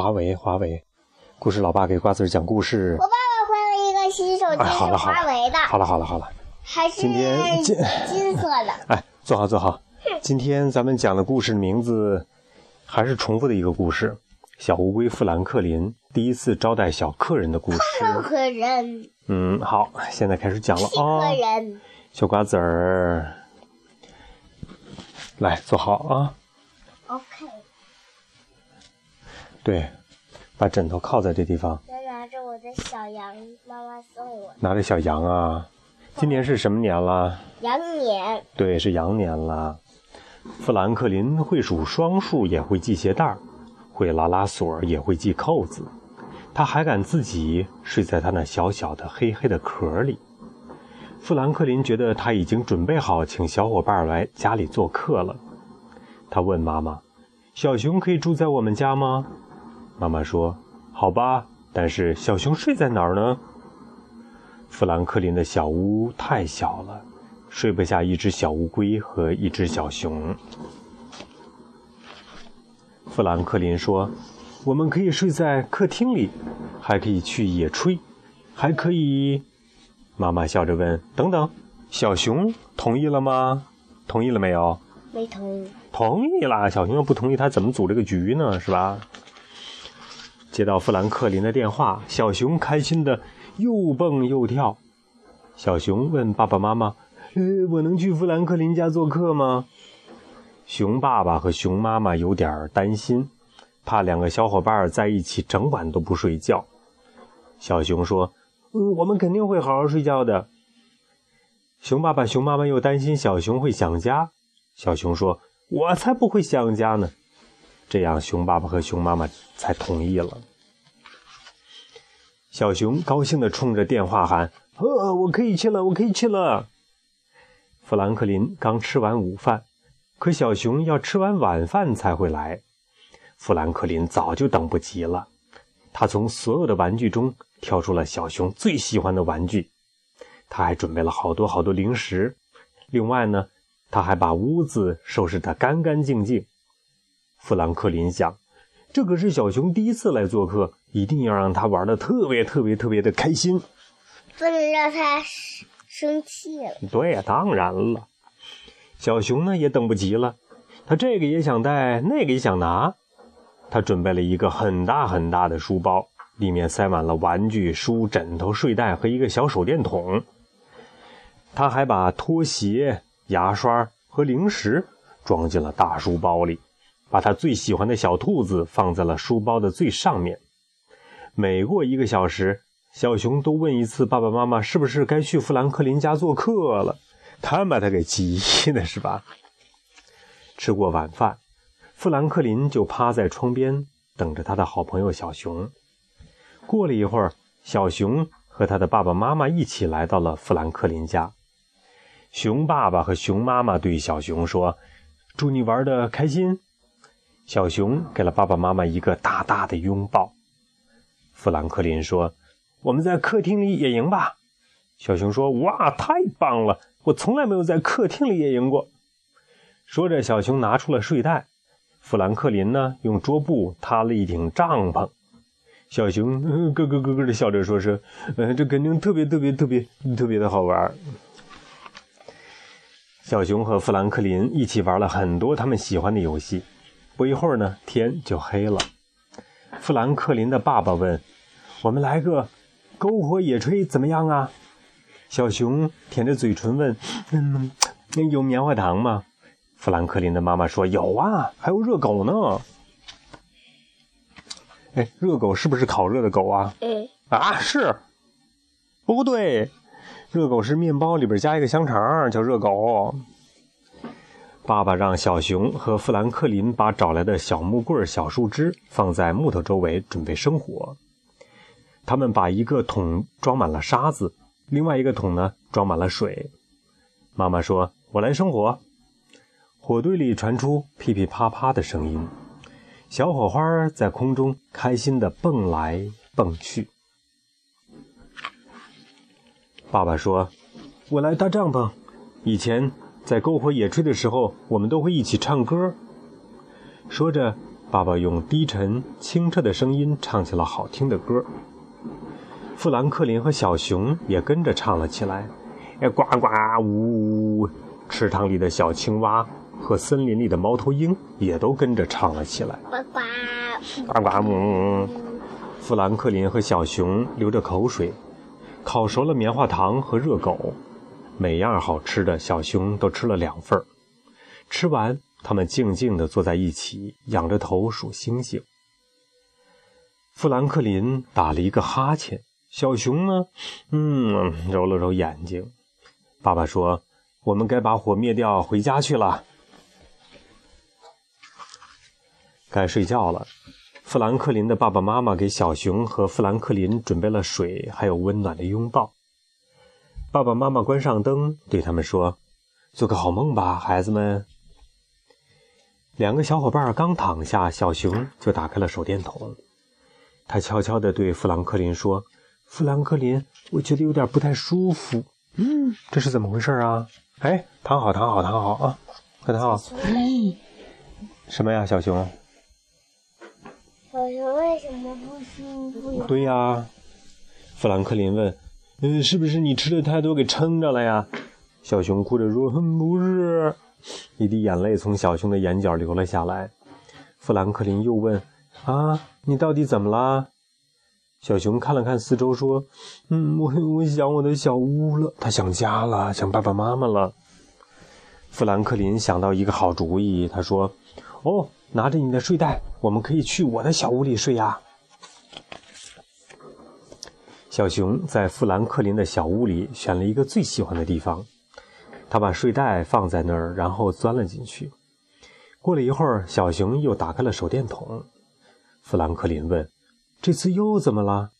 华为，华为，故事老爸给瓜子儿讲故事我。爸爸换了一个新手机，是了好华为的，了，好了好了好了，还是今天今金色的。哎，坐好坐好。今天咱们讲的故事名字还是重复的一个故事，小乌龟富兰克林第一次招待小客人的故事。任何人，嗯，好，现在开始讲了啊、小瓜子儿，来坐好啊。OK。对，把枕头靠在这地方，再拿着我的小羊，妈妈送我拿着小羊啊。今年是什么年了？羊年，对，是羊年了。富兰克林会数双数，也会系鞋带儿，会拉拉锁，也会系扣子。他还敢自己睡在他那小小的黑黑的壳里。富兰克林觉得他已经准备好请小伙伴来家里做客了。他问妈妈：“小熊可以住在我们家吗？”妈妈说：“好吧，但是小熊睡在哪儿呢？”富兰克林的小屋太小了。睡不下一只小乌龟和一只小熊。富兰克林说：“我们可以睡在客厅里，还可以去野炊，还可以……”妈妈笑着问：“等等，小熊同意了吗？同意了没有？没同意。同意啦！小熊要不同意，他怎么组这个局呢？是吧？”接到富兰克林的电话，小熊开心的又蹦又跳。小熊问爸爸妈妈。呃，我能去富兰克林家做客吗？熊爸爸和熊妈妈有点担心，怕两个小伙伴在一起整晚都不睡觉。小熊说：“嗯，我们肯定会好好睡觉的。”熊爸爸、熊妈妈又担心小熊会想家。小熊说：“我才不会想家呢。”这样，熊爸爸和熊妈妈才同意了。小熊高兴地冲着电话喊：“呵，我可以去了，我可以去了！”富兰克林刚吃完午饭，可小熊要吃完晚饭才会来。富兰克林早就等不及了，他从所有的玩具中挑出了小熊最喜欢的玩具，他还准备了好多好多零食。另外呢，他还把屋子收拾得干干净净。富兰克林想，这可是小熊第一次来做客，一定要让他玩的特别特别特别的开心，不能让他生气了。对呀，当然了。小熊呢也等不及了，他这个也想带，那个也想拿。他准备了一个很大很大的书包，里面塞满了玩具、书、枕头、睡袋和一个小手电筒。他还把拖鞋、牙刷和零食装进了大书包里，把他最喜欢的小兔子放在了书包的最上面。每过一个小时，小熊都问一次爸爸妈妈是不是该去富兰克林家做客了，看把他给急 的是吧？吃过晚饭，富兰克林就趴在窗边等着他的好朋友小熊。过了一会儿，小熊和他的爸爸妈妈一起来到了富兰克林家。熊爸爸和熊妈妈对小熊说：“祝你玩的开心。”小熊给了爸爸妈妈一个大大的拥抱。富兰克林说。我们在客厅里野营吧，小熊说：“哇，太棒了！我从来没有在客厅里野营过。”说着，小熊拿出了睡袋。富兰克林呢，用桌布搭了一顶帐篷。小熊咯咯咯咯的笑着说：“是，呃，这肯定特别特别特别特别的好玩。”小熊和富兰克林一起玩了很多他们喜欢的游戏。不一会儿呢，天就黑了。富兰克林的爸爸问：“我们来个？”篝火野炊怎么样啊？小熊舔着嘴唇问：“嗯，有棉花糖吗？”富兰克林的妈妈说：“有啊，还有热狗呢。”哎，热狗是不是烤热的狗啊？嗯。啊，是。不对，热狗是面包里边加一个香肠，叫热狗。爸爸让小熊和富兰克林把找来的小木棍、小树枝放在木头周围，准备生火。他们把一个桶装满了沙子，另外一个桶呢装满了水。妈妈说：“我来生火。”火堆里传出噼噼啪啪的声音，小火花在空中开心地蹦来蹦去。爸爸说：“我来搭帐篷。以前在篝火野炊的时候，我们都会一起唱歌。”说着，爸爸用低沉清澈的声音唱起了好听的歌。富兰克林和小熊也跟着唱了起来，哎，呱呱呜呜！池塘里的小青蛙和森林里的猫头鹰也都跟着唱了起来，呱呱呱呱呜！富兰克林和小熊流着口水，烤熟了棉花糖和热狗，每样好吃的小熊都吃了两份。吃完，他们静静地坐在一起，仰着头数星星。富兰克林打了一个哈欠。小熊呢？嗯，揉了揉眼睛。爸爸说：“我们该把火灭掉，回家去了。该睡觉了。”富兰克林的爸爸妈妈给小熊和富兰克林准备了水，还有温暖的拥抱。爸爸妈妈关上灯，对他们说：“做个好梦吧，孩子们。”两个小伙伴刚躺下，小熊就打开了手电筒。他悄悄地对富兰克林说。富兰克林，我觉得有点不太舒服。嗯，这是怎么回事啊？哎，躺好，躺好，躺好啊，快躺好。什么呀，小熊？小熊为什么不舒服？对呀，富兰克林问。嗯，是不是你吃的太多给撑着了呀？小熊哭着说：“不是。”一滴眼泪从小熊的眼角流了下来。富兰克林又问：“啊，你到底怎么了？”小熊看了看四周，说：“嗯，我我想我的小屋了，他想家了，想爸爸妈妈了。”富兰克林想到一个好主意，他说：“哦，拿着你的睡袋，我们可以去我的小屋里睡呀。”小熊在富兰克林的小屋里选了一个最喜欢的地方，他把睡袋放在那儿，然后钻了进去。过了一会儿，小熊又打开了手电筒。富兰克林问。这次又怎么了？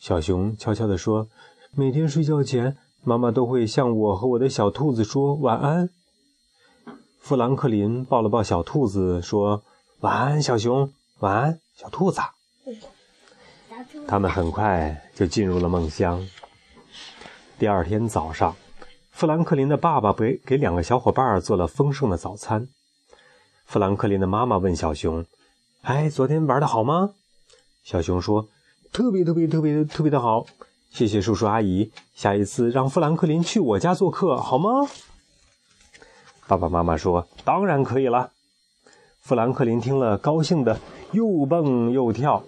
小熊悄悄地说：“每天睡觉前，妈妈都会向我和我的小兔子说晚安。”富兰克林抱了抱小兔子，说：“晚安，小熊，晚安，小兔子。”他们很快就进入了梦乡。第二天早上，富兰克林的爸爸给给两个小伙伴做了丰盛的早餐。富兰克林的妈妈问小熊：“哎，昨天玩的好吗？”小熊说：“特别特别特别特别的好，谢谢叔叔阿姨。下一次让富兰克林去我家做客好吗？”爸爸妈妈说：“当然可以了。”富兰克林听了，高兴的又蹦又跳。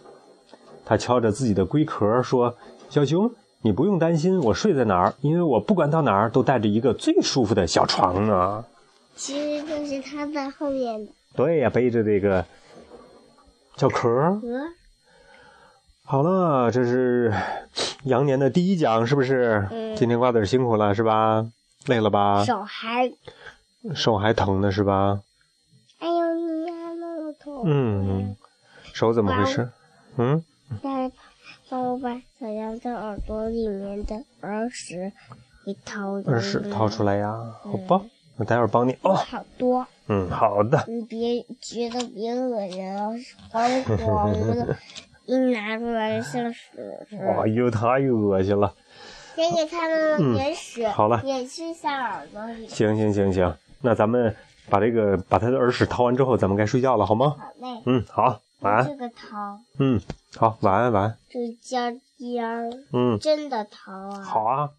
他敲着自己的龟壳说：“小熊，你不用担心我睡在哪儿，因为我不管到哪儿都带着一个最舒服的小床呢。”其实就是他在后面。对呀，背着这个小壳。好了，这是羊年的第一讲，是不是？嗯。今天瓜子辛苦了，是吧？累了吧？手还手还疼呢，是吧？哎呦，你还那么痛。嗯。手怎么回事？嗯。再帮我把小羊的耳朵里面的耳屎给掏出来。耳屎掏出来呀？好吧，我待会儿帮你。哦。好多。嗯，好的。你别觉得别恶心了，黄黄的。一拿出来像屎似的。哎呦，太恶心了！先给他们点屎，好了，也去下耳朵里。行行行行，那咱们把这个把他的耳屎掏完之后，咱们该睡觉了，好吗？好嘞。嗯，好，晚安。这个桃。嗯，好，晚安，晚安。这尖尖儿。嗯。真的桃啊。好啊。